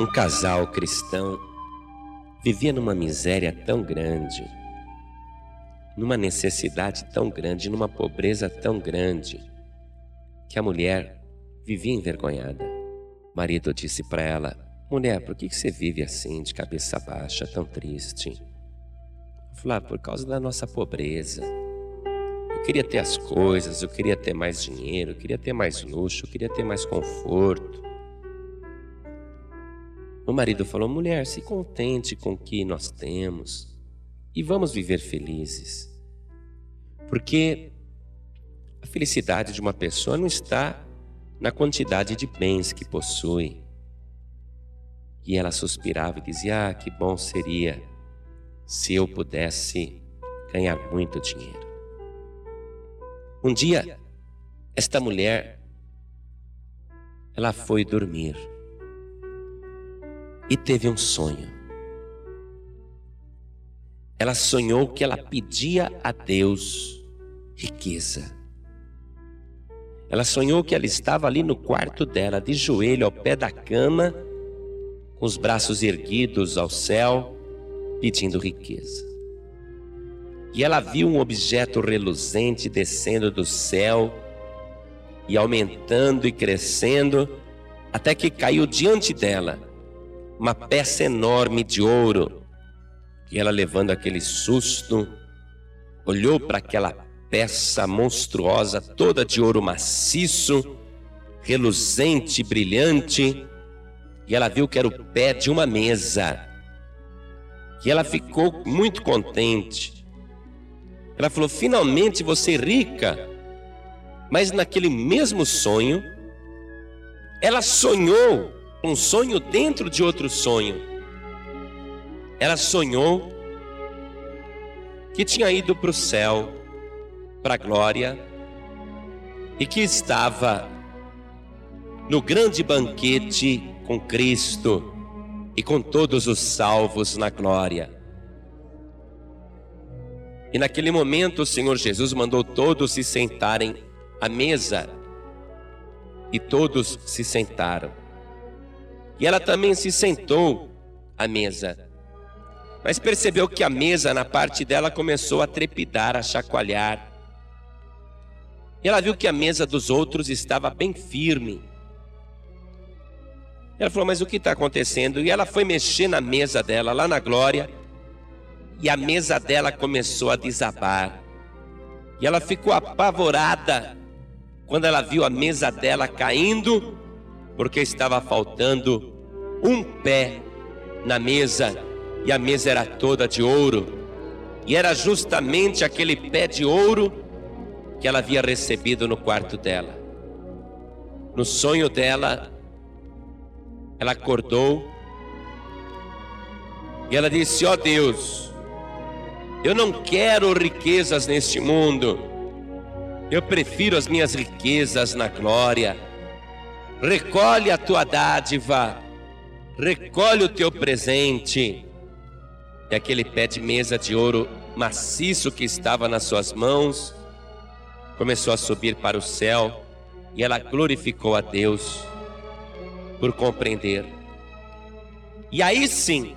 Um casal cristão vivia numa miséria tão grande, numa necessidade tão grande, numa pobreza tão grande, que a mulher vivia envergonhada. O marido disse para ela: Mulher, por que você vive assim, de cabeça baixa, tão triste? Falou: ah, Por causa da nossa pobreza. Eu queria ter as coisas, eu queria ter mais dinheiro, eu queria ter mais luxo, eu queria ter mais conforto. Marido falou: mulher, se contente com o que nós temos e vamos viver felizes. Porque a felicidade de uma pessoa não está na quantidade de bens que possui. E ela suspirava e dizia: Ah, que bom seria se eu pudesse ganhar muito dinheiro. Um dia, esta mulher, ela foi dormir e teve um sonho. Ela sonhou que ela pedia a Deus riqueza. Ela sonhou que ela estava ali no quarto dela, de joelho ao pé da cama, com os braços erguidos ao céu, pedindo riqueza. E ela viu um objeto reluzente descendo do céu e aumentando e crescendo, até que caiu diante dela uma peça enorme de ouro. E ela, levando aquele susto, olhou para aquela peça monstruosa, toda de ouro maciço, reluzente, brilhante, e ela viu que era o pé de uma mesa. E ela ficou muito contente. Ela falou: finalmente você é rica. Mas naquele mesmo sonho, ela sonhou um sonho dentro de outro sonho. Ela sonhou que tinha ido para o céu, para a glória, e que estava no grande banquete com Cristo e com todos os salvos na glória. E naquele momento o Senhor Jesus mandou todos se sentarem à mesa, e todos se sentaram. E ela também se sentou à mesa. Mas percebeu que a mesa, na parte dela, começou a trepidar, a chacoalhar. E ela viu que a mesa dos outros estava bem firme. Ela falou: Mas o que está acontecendo? E ela foi mexer na mesa dela, lá na glória, e a mesa dela começou a desabar. E ela ficou apavorada quando ela viu a mesa dela caindo porque estava faltando um pé na mesa e a mesa era toda de ouro. E era justamente aquele pé de ouro que ela havia recebido no quarto dela. No sonho dela, ela acordou e ela disse: Ó oh Deus, eu não quero riquezas neste mundo, eu prefiro as minhas riquezas na glória recolhe a tua dádiva, recolhe o teu presente. E aquele pé de mesa de ouro maciço que estava nas suas mãos começou a subir para o céu e ela glorificou a Deus por compreender. E aí sim,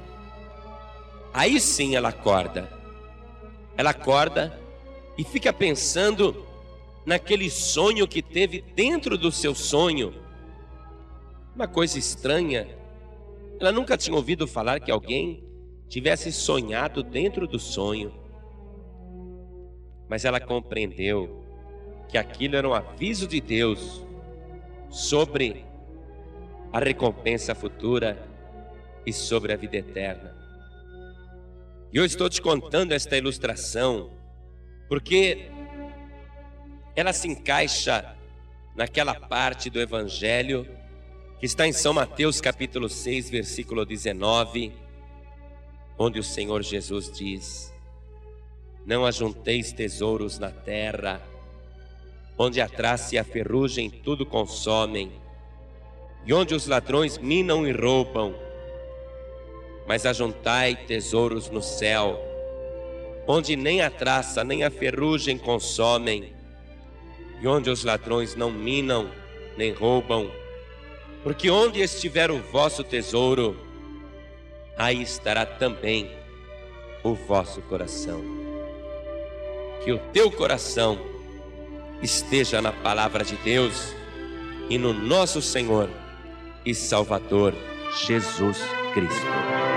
aí sim ela acorda. Ela acorda e fica pensando naquele sonho que teve dentro do seu sonho uma coisa estranha. Ela nunca tinha ouvido falar que alguém tivesse sonhado dentro do sonho. Mas ela compreendeu que aquilo era um aviso de Deus sobre a recompensa futura e sobre a vida eterna. E eu estou te contando esta ilustração porque ela se encaixa naquela parte do Evangelho que está em São Mateus capítulo 6, versículo 19, onde o Senhor Jesus diz: Não ajunteis tesouros na terra, onde a traça e a ferrugem tudo consomem, e onde os ladrões minam e roubam, mas ajuntai tesouros no céu, onde nem a traça nem a ferrugem consomem, e onde os ladrões não minam nem roubam Porque onde estiver o vosso tesouro, aí estará também o vosso coração. Que o teu coração esteja na palavra de Deus e no nosso Senhor e Salvador Jesus Cristo.